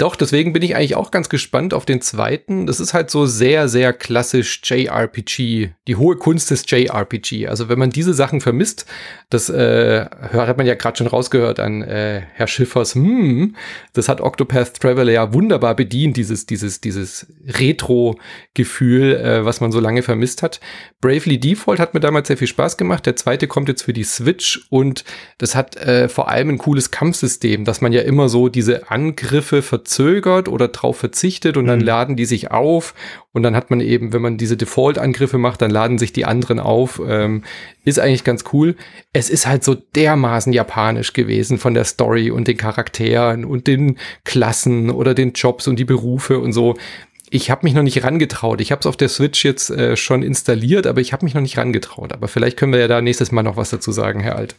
Doch, deswegen bin ich eigentlich auch ganz gespannt auf den zweiten. Das ist halt so sehr, sehr klassisch JRPG, die hohe Kunst des JRPG. Also wenn man diese Sachen vermisst, das äh, hat man ja gerade schon rausgehört an äh, Herr Schiffers, hm, das hat Octopath Traveler ja wunderbar bedient, dieses, dieses, dieses Retro-Gefühl, äh, was man so lange vermisst hat. Bravely Default hat mir damals sehr viel Spaß gemacht. Der zweite kommt jetzt für die Switch und das hat äh, vor allem ein cooles Kampfsystem, dass man ja immer so diese Angriffe verzögert verzögert oder drauf verzichtet und dann mhm. laden die sich auf und dann hat man eben, wenn man diese Default-Angriffe macht, dann laden sich die anderen auf. Ähm, ist eigentlich ganz cool. Es ist halt so dermaßen japanisch gewesen von der Story und den Charakteren und den Klassen oder den Jobs und die Berufe und so. Ich habe mich noch nicht rangetraut. Ich habe es auf der Switch jetzt äh, schon installiert, aber ich habe mich noch nicht rangetraut. Aber vielleicht können wir ja da nächstes Mal noch was dazu sagen, Herr Alt.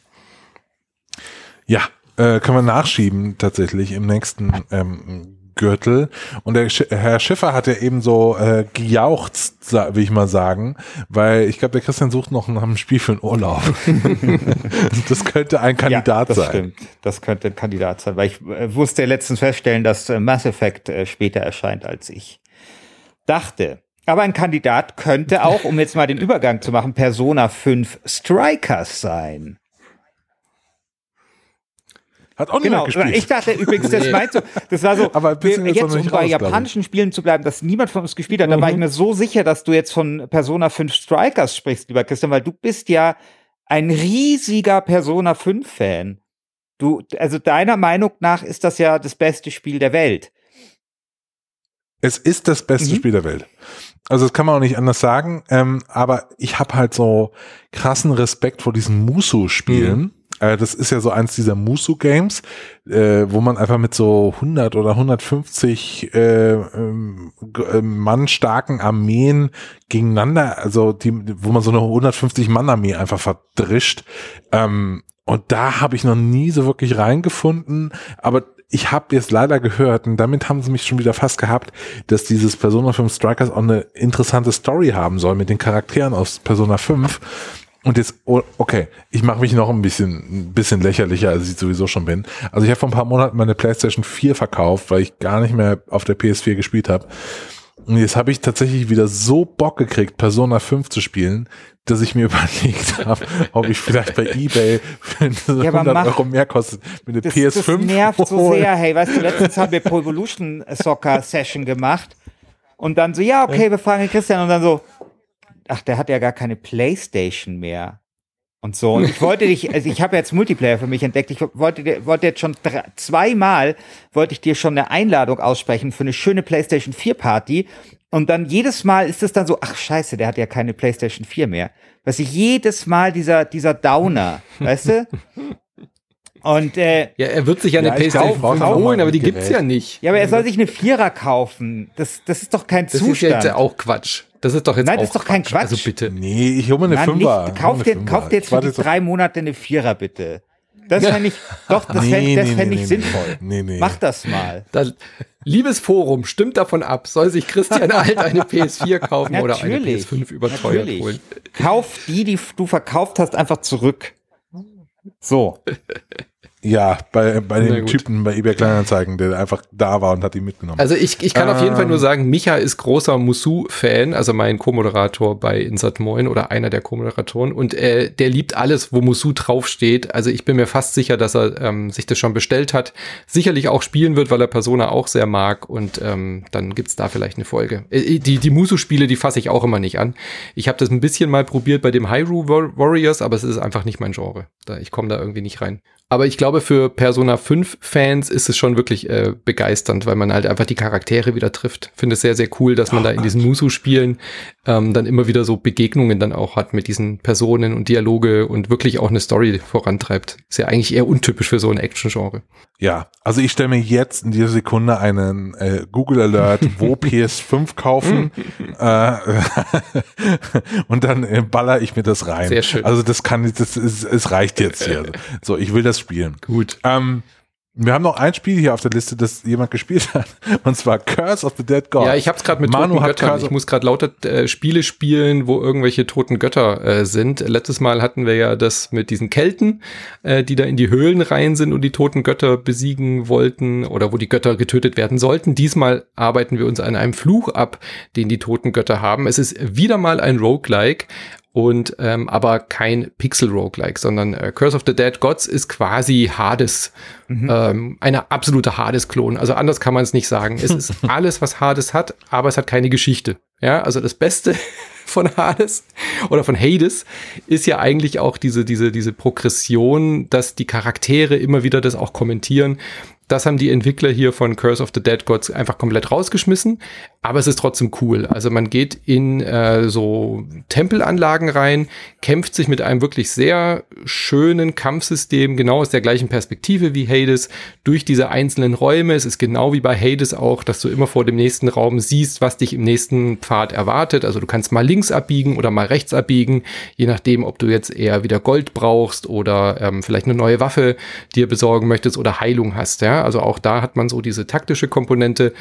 Ja, äh, können wir nachschieben tatsächlich im nächsten ähm, Gürtel. Und der Sch Herr Schiffer hat ja eben so äh, gejauchzt, will ich mal sagen, weil ich glaube, der Christian sucht noch nach einem Spiel für einen Urlaub. das könnte ein Kandidat ja, das sein. Stimmt. Das könnte ein Kandidat sein, weil ich äh, wusste letztens feststellen, dass äh, Mass Effect äh, später erscheint, als ich dachte. Aber ein Kandidat könnte auch, um jetzt mal den Übergang zu machen, Persona 5 Strikers sein. Hat auch genau. gespielt. Ich dachte übrigens, das nee. meinst du, das war so, aber wir, jetzt um bei japanischen Spielen zu bleiben, dass niemand von uns gespielt hat, mhm. da war ich mhm. mir so sicher, dass du jetzt von Persona 5 Strikers sprichst, lieber Christian, weil du bist ja ein riesiger Persona 5 Fan. Du, also deiner Meinung nach ist das ja das beste Spiel der Welt. Es ist das beste mhm. Spiel der Welt. Also das kann man auch nicht anders sagen. Ähm, aber ich habe halt so krassen Respekt vor diesen Musu-Spielen. Mhm. Äh, das ist ja so eins dieser Musu-Games, äh, wo man einfach mit so 100 oder 150 äh, ähm, äh, Mann starken Armeen gegeneinander, also die, wo man so eine 150 Mann Armee einfach verdrischt. Ähm, und da habe ich noch nie so wirklich reingefunden, aber ich habe jetzt leider gehört, und damit haben sie mich schon wieder fast gehabt, dass dieses Persona 5 Strikers auch eine interessante Story haben soll mit den Charakteren aus Persona 5. Und jetzt, oh, okay, ich mache mich noch ein bisschen, ein bisschen lächerlicher, als ich sowieso schon bin. Also ich habe vor ein paar Monaten meine PlayStation 4 verkauft, weil ich gar nicht mehr auf der PS4 gespielt habe. Und jetzt habe ich tatsächlich wieder so Bock gekriegt, Persona 5 zu spielen, dass ich mir überlegt habe, ob ich vielleicht bei Ebay für ja, 100 mach, Euro mehr kostet mit der PS5. Das nervt so sehr. Hey, weißt du, letztens haben wir Pro Evolution Soccer Session gemacht und dann so, ja, okay, wir fragen Christian und dann so, ach, der hat ja gar keine Playstation mehr. Und so. Und ich wollte dich, also ich habe jetzt Multiplayer für mich entdeckt. Ich wollte, wollte jetzt schon drei, zweimal, wollte ich dir schon eine Einladung aussprechen für eine schöne PlayStation 4 Party. Und dann jedes Mal ist es dann so, ach scheiße, der hat ja keine PlayStation 4 mehr. Weißt du, jedes Mal dieser, dieser Downer, weißt du? Und äh, ja, er wird sich ja eine ja, PlayStation 5 holen, aber die Gerät. gibt's ja nicht. Ja, aber er soll sich eine Vierer kaufen. Das, das ist doch kein das Zustand. Das ist ja auch Quatsch. Das ist doch jetzt Nein, auch das ist doch kein Quatsch. Also bitte. Nee, ich hole mir eine Nein, Fünfer. Nicht, kauf, dir, kauf dir jetzt für die drei Monate eine Vierer, bitte. Das fände ich, doch, das nee, fände nee, fänd nee, ich sinnvoll. Nee, nee. Mach das mal. Das, liebes Forum, stimmt davon ab. Soll sich Christian Alt eine PS4 kaufen oder eine PS5 überteuert Natürlich. holen? Kauf die, die du verkauft hast, einfach zurück. So. Ja, bei, bei dem Typen bei eBay Kleinanzeigen, der einfach da war und hat ihn mitgenommen. Also ich, ich kann ähm, auf jeden Fall nur ähm. sagen, Micha ist großer Musu-Fan, also mein Co-Moderator bei Insert Moin oder einer der Co-Moderatoren und äh, der liebt alles, wo Musu draufsteht. Also ich bin mir fast sicher, dass er ähm, sich das schon bestellt hat. Sicherlich auch spielen wird, weil er Persona auch sehr mag und ähm, dann gibt's da vielleicht eine Folge. Äh, die die Musu-Spiele, die fasse ich auch immer nicht an. Ich habe das ein bisschen mal probiert bei dem Hyrule Warriors, aber es ist einfach nicht mein Genre. Da, ich komme da irgendwie nicht rein. Aber ich glaube, für Persona 5 Fans ist es schon wirklich äh, begeisternd, weil man halt einfach die Charaktere wieder trifft. Finde es sehr, sehr cool, dass man oh, da in diesen Musu-Spielen ähm, dann immer wieder so Begegnungen dann auch hat mit diesen Personen und Dialoge und wirklich auch eine Story vorantreibt. Ist ja eigentlich eher untypisch für so ein Action-Genre. Ja, also ich stelle mir jetzt in dieser Sekunde einen äh, Google Alert, wo PS5 kaufen äh, und dann äh, baller ich mir das rein. Sehr schön. Also das kann, das ist, es reicht jetzt hier. So, ich will das spielen. Gut. Ähm, wir haben noch ein Spiel hier auf der Liste, das jemand gespielt hat, und zwar Curse of the Dead God. Ja, ich habe es gerade mit Manu toten Göttern. Ich muss gerade lauter äh, Spiele spielen, wo irgendwelche toten Götter äh, sind. Letztes Mal hatten wir ja das mit diesen Kelten, äh, die da in die Höhlen rein sind und die toten Götter besiegen wollten oder wo die Götter getötet werden sollten. Diesmal arbeiten wir uns an einem Fluch ab, den die toten Götter haben. Es ist wieder mal ein Roguelike und ähm, aber kein Pixel-Roguelike, sondern äh, Curse of the Dead Gods ist quasi Hades, mhm. ähm, eine absolute Hades-Klon. Also anders kann man es nicht sagen. Es ist alles, was Hades hat, aber es hat keine Geschichte. Ja, also das Beste von Hades oder von Hades ist ja eigentlich auch diese, diese, diese Progression, dass die Charaktere immer wieder das auch kommentieren das haben die Entwickler hier von Curse of the Dead Gods einfach komplett rausgeschmissen. Aber es ist trotzdem cool. Also man geht in äh, so Tempelanlagen rein, kämpft sich mit einem wirklich sehr schönen Kampfsystem, genau aus der gleichen Perspektive wie Hades, durch diese einzelnen Räume. Es ist genau wie bei Hades auch, dass du immer vor dem nächsten Raum siehst, was dich im nächsten Pfad erwartet. Also du kannst mal links abbiegen oder mal rechts abbiegen, je nachdem, ob du jetzt eher wieder Gold brauchst oder ähm, vielleicht eine neue Waffe dir besorgen möchtest oder Heilung hast. Ja? Also auch da hat man so diese taktische Komponente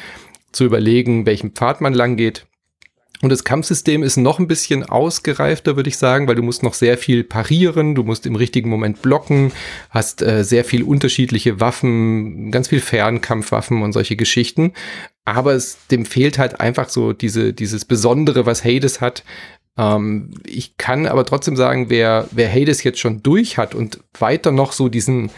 zu überlegen, welchen Pfad man lang geht. Und das Kampfsystem ist noch ein bisschen ausgereifter, würde ich sagen, weil du musst noch sehr viel parieren, du musst im richtigen Moment blocken, hast äh, sehr viel unterschiedliche Waffen, ganz viel Fernkampfwaffen und solche Geschichten. Aber es, dem fehlt halt einfach so diese, dieses Besondere, was Hades hat. Ähm, ich kann aber trotzdem sagen, wer, wer Hades jetzt schon durch hat und weiter noch so diesen,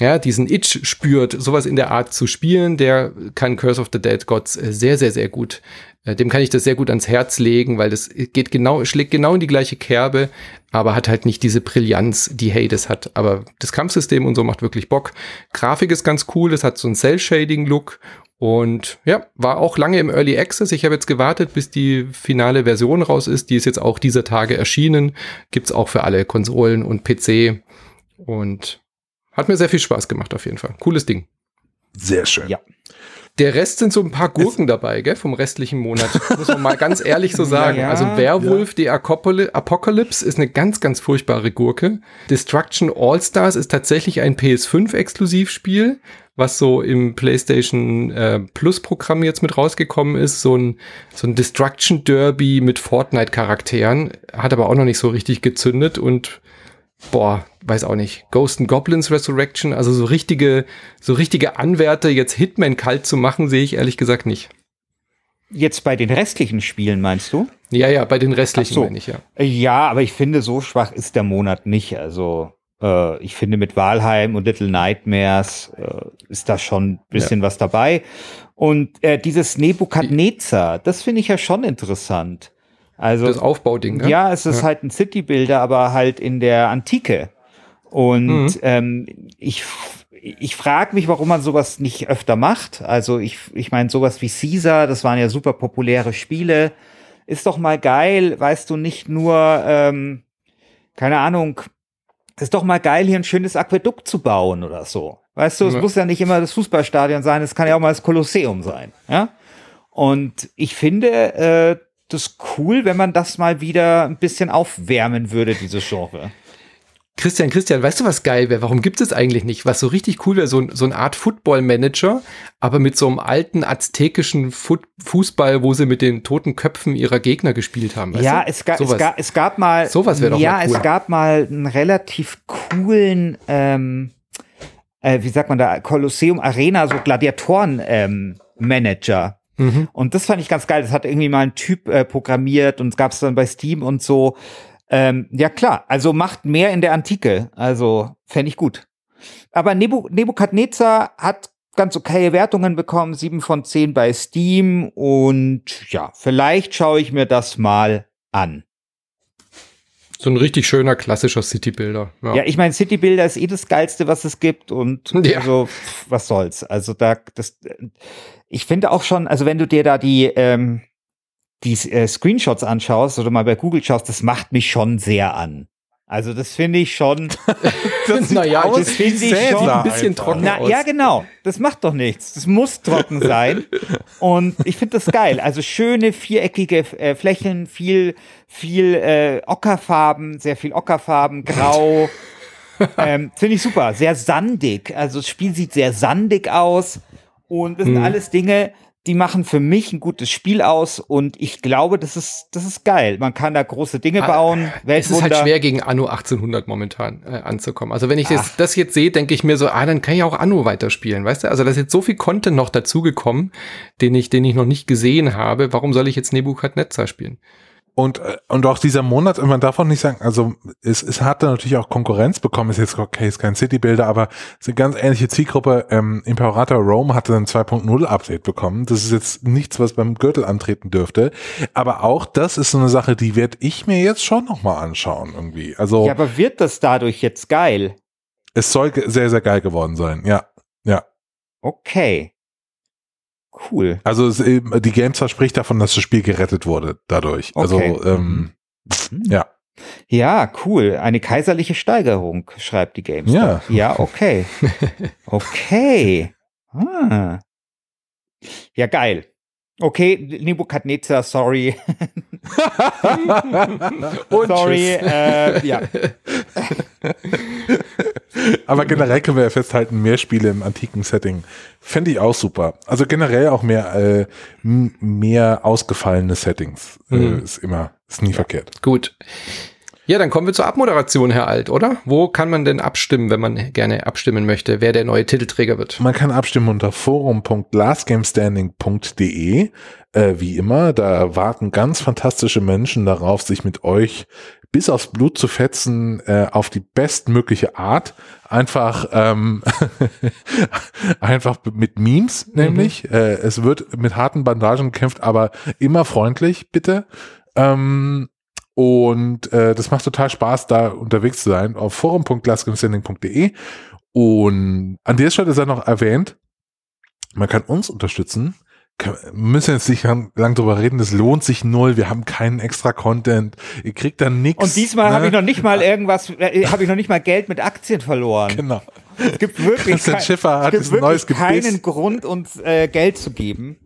ja, diesen Itch spürt, sowas in der Art zu spielen, der kann Curse of the Dead Gods äh, sehr, sehr, sehr gut. Äh, dem kann ich das sehr gut ans Herz legen, weil das geht genau, schlägt genau in die gleiche Kerbe, aber hat halt nicht diese Brillanz, die Hades hat. Aber das Kampfsystem und so macht wirklich Bock. Grafik ist ganz cool, es hat so einen Cell-Shading-Look und ja, war auch lange im Early Access. Ich habe jetzt gewartet, bis die finale Version raus ist. Die ist jetzt auch dieser Tage erschienen. Gibt's auch für alle Konsolen und PC. Und hat mir sehr viel Spaß gemacht auf jeden Fall. Cooles Ding. Sehr schön. Ja. Der Rest sind so ein paar Gurken es dabei, gell, vom restlichen Monat. Muss man mal ganz ehrlich so sagen. Ja, also Werwolf, ja. die Apocalypse ist eine ganz, ganz furchtbare Gurke. Destruction All-Stars ist tatsächlich ein PS5-Exklusivspiel, was so im PlayStation äh, Plus-Programm jetzt mit rausgekommen ist. So ein, so ein Destruction Derby mit Fortnite-Charakteren. Hat aber auch noch nicht so richtig gezündet und boah, weiß auch nicht, Ghost and Goblins Resurrection, also so richtige, so richtige Anwärter, jetzt Hitman kalt zu machen, sehe ich ehrlich gesagt nicht. Jetzt bei den restlichen Spielen meinst du? Ja, ja, bei den restlichen so. meine ich, ja. Ja, aber ich finde, so schwach ist der Monat nicht. Also, äh, ich finde, mit Walheim und Little Nightmares äh, ist da schon ein bisschen ja. was dabei. Und äh, dieses Nebukadnezar, das finde ich ja schon interessant. Also das Aufbauding. Ne? Ja, es ist ja. halt ein City-Builder, aber halt in der Antike. Und mhm. ähm, ich ich frage mich, warum man sowas nicht öfter macht. Also ich ich meine sowas wie Caesar, das waren ja super populäre Spiele. Ist doch mal geil, weißt du, nicht nur ähm, keine Ahnung. Ist doch mal geil, hier ein schönes Aquädukt zu bauen oder so. Weißt du, es ja. muss ja nicht immer das Fußballstadion sein, es kann ja auch mal das Kolosseum sein. Ja. Und ich finde, äh, das cool, wenn man das mal wieder ein bisschen aufwärmen würde, dieses Genre. Christian, Christian, weißt du, was geil wäre? Warum gibt es eigentlich nicht? Was so richtig cool wäre, so, so eine Art Football-Manager, aber mit so einem alten aztekischen Foot Fußball, wo sie mit den toten Köpfen ihrer Gegner gespielt haben. ja, es, ga, es, ga, es, gab mal. Sowas wäre doch Ja, mal cool. es gab mal einen relativ coolen, ähm, äh, wie sagt man da, Kolosseum Arena, so Gladiatoren-Manager. Ähm, Mhm. Und das fand ich ganz geil. Das hat irgendwie mal ein Typ äh, programmiert und es gab es dann bei Steam und so. Ähm, ja klar, also macht mehr in der Antike. Also fände ich gut. Aber Nebu Nebukadnezar hat ganz okay Wertungen bekommen, sieben von zehn bei Steam und ja, vielleicht schaue ich mir das mal an. So ein richtig schöner klassischer City-Builder. Ja. ja. ich meine, City-Builder ist eh das geilste, was es gibt und ja. also was soll's. Also da das ich finde auch schon, also wenn du dir da die, ähm, die äh, Screenshots anschaust oder mal bei Google schaust, das macht mich schon sehr an. Also das finde ich schon. Das naja, das finde ich schon ein bisschen trocken. Na, aus. Ja, genau. Das macht doch nichts. Das muss trocken sein. Und ich finde das geil. Also schöne viereckige äh, Flächen, viel, viel äh, Ockerfarben, sehr viel Ockerfarben, Grau. ähm, finde ich super. Sehr sandig. Also das Spiel sieht sehr sandig aus. Und das sind hm. alles Dinge, die machen für mich ein gutes Spiel aus und ich glaube, das ist, das ist geil. Man kann da große Dinge ah, bauen. Ah, es ist halt schwer, gegen Anno 1800 momentan äh, anzukommen. Also wenn ich das, das, jetzt sehe, denke ich mir so, ah, dann kann ich auch Anno weiterspielen, weißt du? Also da ist jetzt so viel Content noch dazugekommen, den ich, den ich noch nicht gesehen habe. Warum soll ich jetzt Nebukadnezar spielen? Und, äh, und auch dieser Monat, man darf auch nicht sagen, also es, es hatte natürlich auch Konkurrenz bekommen, ist jetzt okay, ist kein City-Builder, aber es ist eine ganz ähnliche Zielgruppe. Ähm, Imperator Rome hatte ein 2.0 Update bekommen. Das ist jetzt nichts, was beim Gürtel antreten dürfte. Aber auch das ist so eine Sache, die werde ich mir jetzt schon nochmal anschauen irgendwie. Also, ja, aber wird das dadurch jetzt geil? Es soll sehr, sehr geil geworden sein, ja. Ja. Okay. Cool. Also es, die GameStar spricht davon, dass das Spiel gerettet wurde dadurch. Also, okay. Also ähm, mhm. ja. Ja, cool. Eine kaiserliche Steigerung, schreibt die GameStar. Ja, ja okay. okay. Ah. Ja, geil. Okay, Nebukadnezar, sorry. sorry, äh, ja. Aber generell können wir ja festhalten, mehr Spiele im antiken Setting fände ich auch super. Also generell auch mehr, äh, mehr ausgefallene Settings äh, mhm. ist immer, ist nie ja. verkehrt. Gut. Ja, dann kommen wir zur Abmoderation, Herr Alt, oder? Wo kann man denn abstimmen, wenn man gerne abstimmen möchte, wer der neue Titelträger wird? Man kann abstimmen unter forum.lastgamestanding.de. Äh, wie immer, da warten ganz fantastische Menschen darauf, sich mit euch bis aufs Blut zu fetzen, äh, auf die bestmögliche Art. Einfach, ähm, einfach mit Memes, mhm. nämlich. Mhm. Äh, es wird mit harten Bandagen gekämpft, aber immer freundlich, bitte. Ähm, und äh, das macht total Spaß, da unterwegs zu sein auf forum.glassgamestanding.de. Und an der Stelle sei noch erwähnt, man kann uns unterstützen. Wir müssen jetzt nicht lang, lang drüber reden, das lohnt sich null, wir haben keinen extra Content, ihr kriegt dann nichts. Und diesmal ne? habe ich noch nicht mal irgendwas, äh, habe ich noch nicht mal Geld mit Aktien verloren. Genau. Es gibt wirklich, kein, es gibt wirklich keinen Grund, uns äh, Geld zu geben.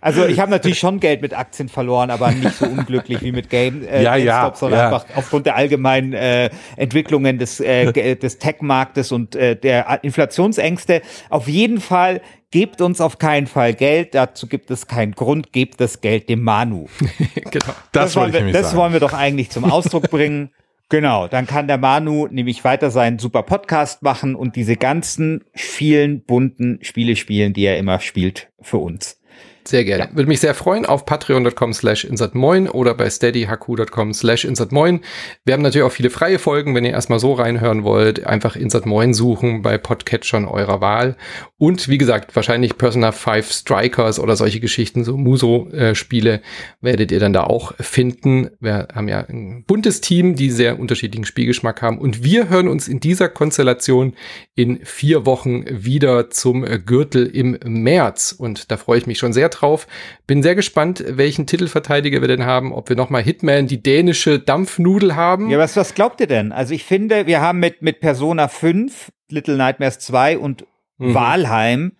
Also ich habe natürlich schon Geld mit Aktien verloren, aber nicht so unglücklich wie mit Game, äh, ja, GameStop, ja, sondern ja. einfach aufgrund der allgemeinen äh, Entwicklungen des, äh, des Tech-Marktes und äh, der Inflationsängste. Auf jeden Fall gebt uns auf keinen Fall Geld, dazu gibt es keinen Grund, gebt das Geld dem Manu. genau. Das, das, wollen wir, das wollen wir doch eigentlich zum Ausdruck bringen. Genau, dann kann der Manu nämlich weiter seinen super Podcast machen und diese ganzen vielen bunten Spiele spielen, die er immer spielt für uns. Sehr gerne. Ja. Würde mich sehr freuen auf patreon.com slash insertmoin oder bei steadyhq.com slash insertmoin. Wir haben natürlich auch viele freie Folgen, wenn ihr erstmal so reinhören wollt. Einfach insertmoin suchen bei Podcatchern eurer Wahl. Und wie gesagt, wahrscheinlich Persona 5 Strikers oder solche Geschichten, so Muso-Spiele, werdet ihr dann da auch finden. Wir haben ja ein buntes Team, die sehr unterschiedlichen Spielgeschmack haben. Und wir hören uns in dieser Konstellation in vier Wochen wieder zum Gürtel im März. Und da freue ich mich schon sehr drauf. Bin sehr gespannt, welchen Titelverteidiger wir denn haben, ob wir nochmal Hitman, die dänische Dampfnudel haben. Ja, was, was glaubt ihr denn? Also ich finde, wir haben mit, mit Persona 5, Little Nightmares 2 und mhm. Walheim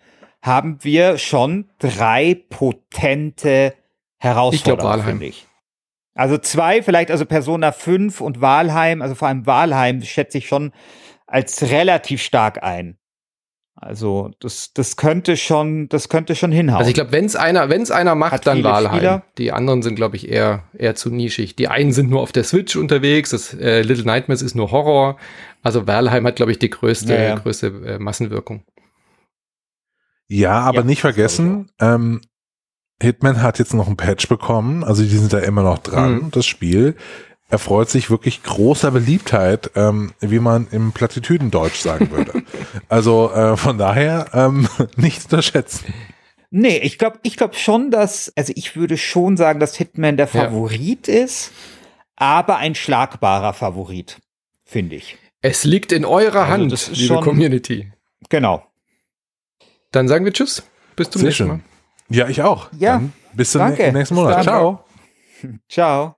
haben wir schon drei potente Herausforderungen, finde ich. Also zwei, vielleicht also Persona 5 und Walheim, also vor allem Walheim schätze ich schon als relativ stark ein. Also das, das könnte schon, das könnte schon hinhauen. Also ich glaube, wenn es einer, wenn es einer macht, Hat dann Walheim. Spieler. Die anderen sind, glaube ich, eher eher zu nischig. Die einen sind nur auf der Switch unterwegs. Das äh, Little Nightmares ist nur Horror. Also Valheim hat, glaube ich, die größte ja, ja. größte äh, Massenwirkung. Ja, aber ja, nicht vergessen, ähm, Hitman hat jetzt noch ein Patch bekommen. Also die sind da immer noch dran. Mhm. Das Spiel erfreut sich wirklich großer Beliebtheit, ähm, wie man im Plattitüdendeutsch sagen würde. also äh, von daher ähm, nicht unterschätzen. Nee, ich glaube ich glaub schon, dass, also ich würde schon sagen, dass Hitman der Favorit ja. ist, aber ein schlagbarer Favorit, finde ich. Es liegt in eurer also Hand, liebe schon, Community. Genau. Dann sagen wir Tschüss. Bis zum Sehr nächsten Mal. Ja, ich auch. Ja. Dann bis zum nächsten Monat. Ciao. Ciao.